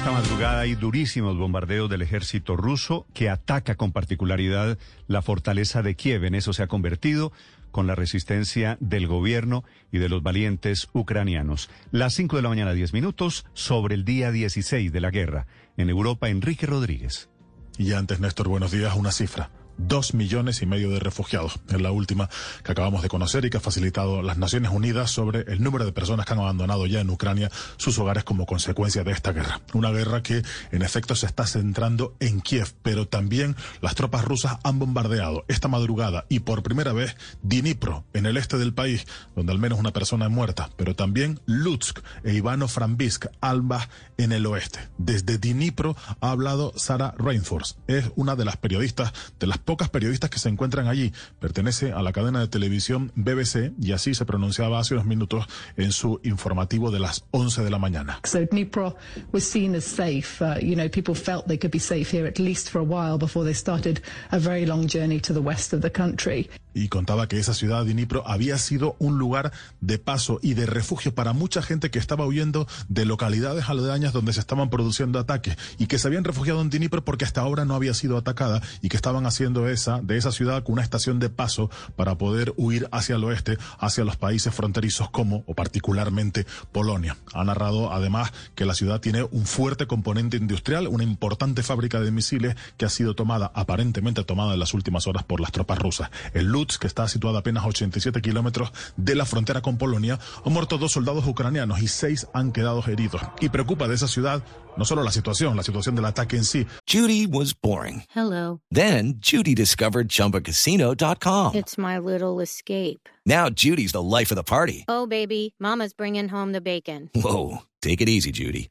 Esta madrugada hay durísimos bombardeos del ejército ruso que ataca con particularidad la fortaleza de Kiev. En eso se ha convertido con la resistencia del gobierno y de los valientes ucranianos. Las 5 de la mañana, 10 minutos, sobre el día 16 de la guerra. En Europa, Enrique Rodríguez. Y antes, Néstor, buenos días, una cifra. Dos millones y medio de refugiados. Es la última que acabamos de conocer y que ha facilitado las Naciones Unidas sobre el número de personas que han abandonado ya en Ucrania sus hogares como consecuencia de esta guerra. Una guerra que en efecto se está centrando en Kiev, pero también las tropas rusas han bombardeado esta madrugada y por primera vez Dnipro, en el este del país, donde al menos una persona es muerta, pero también Lutsk e Ivano-Frankivsk, Alba, en el oeste. Desde Dnipro ha hablado Sara Reinforce. Es una de las periodistas, de las pocas periodistas que se encuentran allí. Pertenece a la cadena de televisión BBC y así se pronunciaba hace unos minutos en su informativo de las 11 de la mañana. So Dnipro was seen as safe. Uh, you know, people felt they could be safe here at least for a while before they started a very long journey to the west of the country. Y contaba que esa ciudad de Dnipro había sido un lugar de paso y de refugio para mucha gente que estaba huyendo de localidades aledañas donde se estaban produciendo ataques y que se habían refugiado en Dnipro porque hasta ahora no había sido atacada y que estaban haciendo esa de esa ciudad una estación de paso para poder huir hacia el oeste, hacia los países fronterizos como o particularmente Polonia. Ha narrado además que la ciudad tiene un fuerte componente industrial, una importante fábrica de misiles que ha sido tomada aparentemente tomada en las últimas horas por las tropas rusas. El que está situada a apenas 87 kilómetros de la frontera con Polonia, han muerto dos soldados ucranianos y seis han quedado heridos. Y preocupa de esa ciudad no solo la situación, la situación del ataque en sí. Judy was boring. Hello. Then Judy discovered ChumbaCasino.com. It's my little escape. Now Judy's the life of the party. Oh, baby, Mama's bringing home the bacon. Whoa, take it easy, Judy.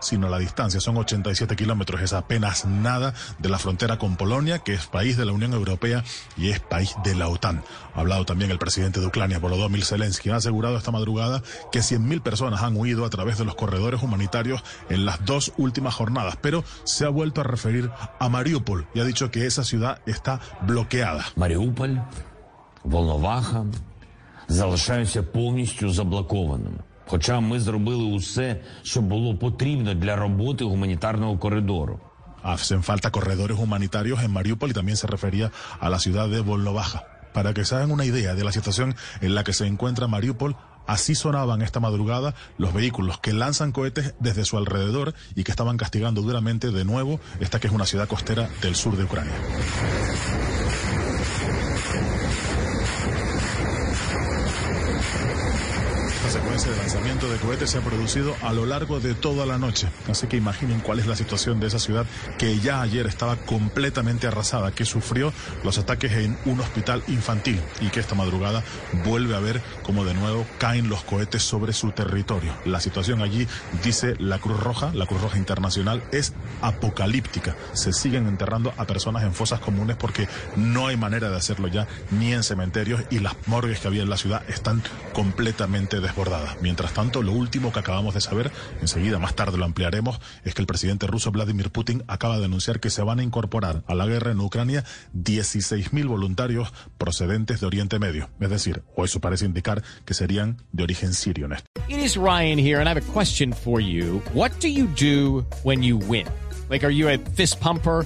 Sino la distancia, son 87 kilómetros, es apenas nada de la frontera con Polonia, que es país de la Unión Europea y es país de la OTAN. Ha hablado también el presidente de Ucrania, Volodymyr Zelensky, ha asegurado esta madrugada que 100.000 personas han huido a través de los corredores humanitarios en las dos últimas jornadas, pero se ha vuelto a referir a Mariupol y ha dicho que esa ciudad está bloqueada. Маріуполь, Волноваха залишаються повністю заблокованими. Хоча ми зробили усе, що було потрібно для роботи гуманітарного коридору. Hacen falta corredores humanitarios en Mariupol y también se refería a la ciudad de Volnovaja. Para que se hagan una idea de la situación en la que se encuentra Mariupol, así sonaban esta madrugada los vehículos que lanzan cohetes desde su alrededor y que estaban castigando duramente de nuevo esta que es una ciudad costera del sur de Ucrania. Esta secuencia de lanzamiento de cohetes se ha producido a lo largo de toda la noche. Así que imaginen cuál es la situación de esa ciudad que ya ayer estaba completamente arrasada, que sufrió los ataques en un hospital infantil y que esta madrugada vuelve a ver cómo de nuevo caen los cohetes sobre su territorio. La situación allí, dice la Cruz Roja, la Cruz Roja Internacional, es apocalíptica. Se siguen enterrando a personas en fosas comunes porque no hay manera de hacerlo ya ni en cementerios y las morgues que había en la ciudad están completamente Mientras tanto, lo último que acabamos de saber, enseguida más tarde lo ampliaremos, es que el presidente ruso Vladimir Putin acaba de anunciar que se van a incorporar a la guerra en Ucrania 16.000 voluntarios procedentes de Oriente Medio. Es decir, o eso parece indicar que serían de origen sirio. It is Ryan here, and I have a question for you. What do you do when you win? Like, are you a fist pumper?